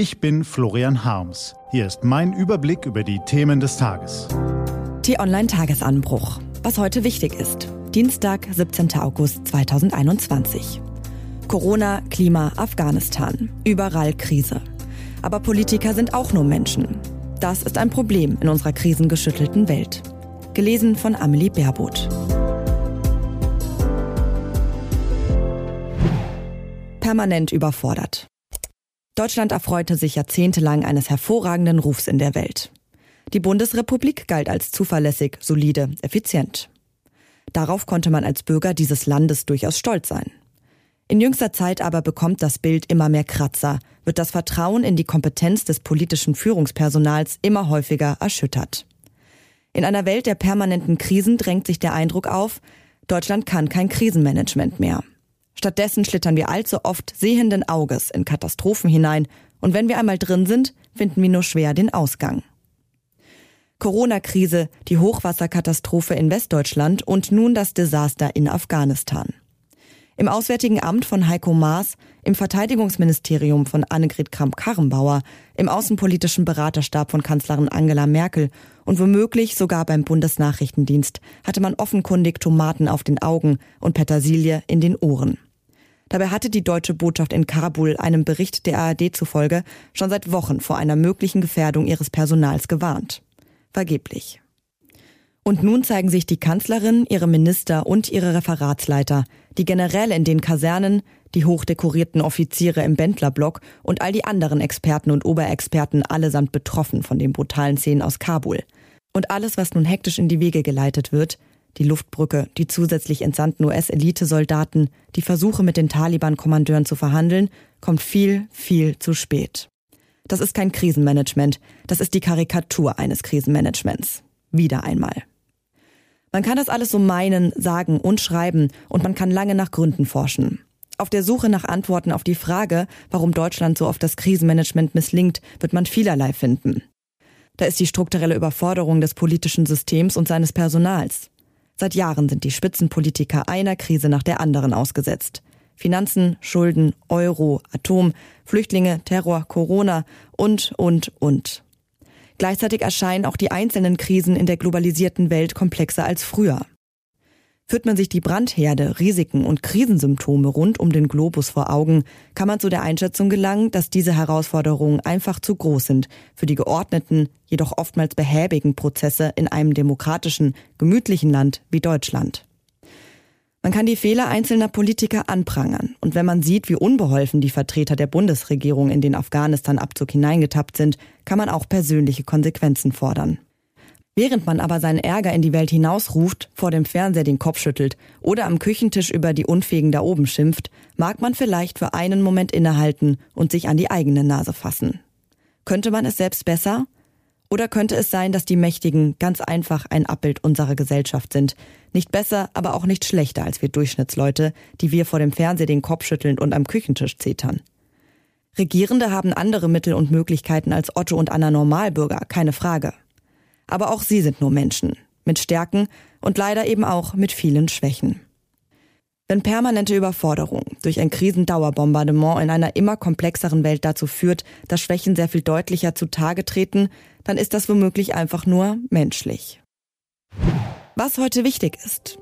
Ich bin Florian Harms. Hier ist mein Überblick über die Themen des Tages. T-Online-Tagesanbruch. Was heute wichtig ist. Dienstag, 17. August 2021. Corona, Klima, Afghanistan. Überall Krise. Aber Politiker sind auch nur Menschen. Das ist ein Problem in unserer krisengeschüttelten Welt. Gelesen von Amelie Baerboth. Permanent überfordert. Deutschland erfreute sich jahrzehntelang eines hervorragenden Rufs in der Welt. Die Bundesrepublik galt als zuverlässig, solide, effizient. Darauf konnte man als Bürger dieses Landes durchaus stolz sein. In jüngster Zeit aber bekommt das Bild immer mehr Kratzer, wird das Vertrauen in die Kompetenz des politischen Führungspersonals immer häufiger erschüttert. In einer Welt der permanenten Krisen drängt sich der Eindruck auf, Deutschland kann kein Krisenmanagement mehr. Stattdessen schlittern wir allzu oft sehenden Auges in Katastrophen hinein und wenn wir einmal drin sind, finden wir nur schwer den Ausgang. Corona-Krise, die Hochwasserkatastrophe in Westdeutschland und nun das Desaster in Afghanistan. Im Auswärtigen Amt von Heiko Maas, im Verteidigungsministerium von Annegret Kramp-Karrenbauer, im Außenpolitischen Beraterstab von Kanzlerin Angela Merkel und womöglich sogar beim Bundesnachrichtendienst hatte man offenkundig Tomaten auf den Augen und Petersilie in den Ohren. Dabei hatte die deutsche Botschaft in Kabul einem Bericht der ARD zufolge schon seit Wochen vor einer möglichen Gefährdung ihres Personals gewarnt. Vergeblich. Und nun zeigen sich die Kanzlerin, ihre Minister und ihre Referatsleiter, die Generäle in den Kasernen, die hochdekorierten Offiziere im Bändlerblock und all die anderen Experten und Oberexperten allesamt betroffen von den brutalen Szenen aus Kabul. Und alles, was nun hektisch in die Wege geleitet wird, die Luftbrücke, die zusätzlich entsandten US-Elitesoldaten, die Versuche mit den Taliban-Kommandeuren zu verhandeln, kommt viel, viel zu spät. Das ist kein Krisenmanagement, das ist die Karikatur eines Krisenmanagements. Wieder einmal. Man kann das alles so meinen, sagen und schreiben und man kann lange nach Gründen forschen. Auf der Suche nach Antworten auf die Frage, warum Deutschland so oft das Krisenmanagement misslingt, wird man vielerlei finden. Da ist die strukturelle Überforderung des politischen Systems und seines Personals. Seit Jahren sind die Spitzenpolitiker einer Krise nach der anderen ausgesetzt. Finanzen, Schulden, Euro, Atom, Flüchtlinge, Terror, Corona und, und, und. Gleichzeitig erscheinen auch die einzelnen Krisen in der globalisierten Welt komplexer als früher. Führt man sich die Brandherde, Risiken und Krisensymptome rund um den Globus vor Augen, kann man zu der Einschätzung gelangen, dass diese Herausforderungen einfach zu groß sind für die geordneten, jedoch oftmals behäbigen Prozesse in einem demokratischen, gemütlichen Land wie Deutschland. Man kann die Fehler einzelner Politiker anprangern. Und wenn man sieht, wie unbeholfen die Vertreter der Bundesregierung in den Afghanistan-Abzug hineingetappt sind, kann man auch persönliche Konsequenzen fordern. Während man aber seinen Ärger in die Welt hinausruft, vor dem Fernseher den Kopf schüttelt oder am Küchentisch über die Unfähigen da oben schimpft, mag man vielleicht für einen Moment innehalten und sich an die eigene Nase fassen. Könnte man es selbst besser? Oder könnte es sein, dass die Mächtigen ganz einfach ein Abbild unserer Gesellschaft sind? Nicht besser, aber auch nicht schlechter als wir Durchschnittsleute, die wir vor dem Fernseher den Kopf schütteln und am Küchentisch zetern. Regierende haben andere Mittel und Möglichkeiten als Otto und Anna Normalbürger, keine Frage. Aber auch sie sind nur Menschen, mit Stärken und leider eben auch mit vielen Schwächen. Wenn permanente Überforderung durch ein Krisendauerbombardement in einer immer komplexeren Welt dazu führt, dass Schwächen sehr viel deutlicher zutage treten, dann ist das womöglich einfach nur menschlich. Was heute wichtig ist.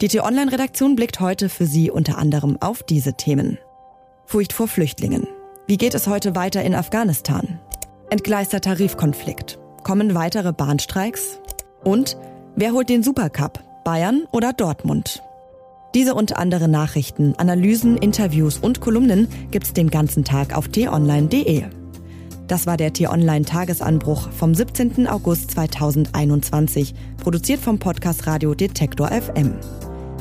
Die T-Online-Redaktion blickt heute für Sie unter anderem auf diese Themen. Furcht vor Flüchtlingen. Wie geht es heute weiter in Afghanistan? Entgleister Tarifkonflikt. Kommen weitere Bahnstreiks? Und wer holt den Supercup? Bayern oder Dortmund? Diese und andere Nachrichten, Analysen, Interviews und Kolumnen gibt's den ganzen Tag auf t-online.de. Das war der T-Online Tagesanbruch vom 17. August 2021, produziert vom Podcast Radio Detektor FM.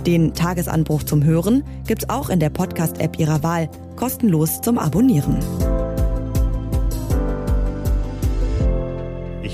Den Tagesanbruch zum Hören gibt's auch in der Podcast-App Ihrer Wahl, kostenlos zum Abonnieren.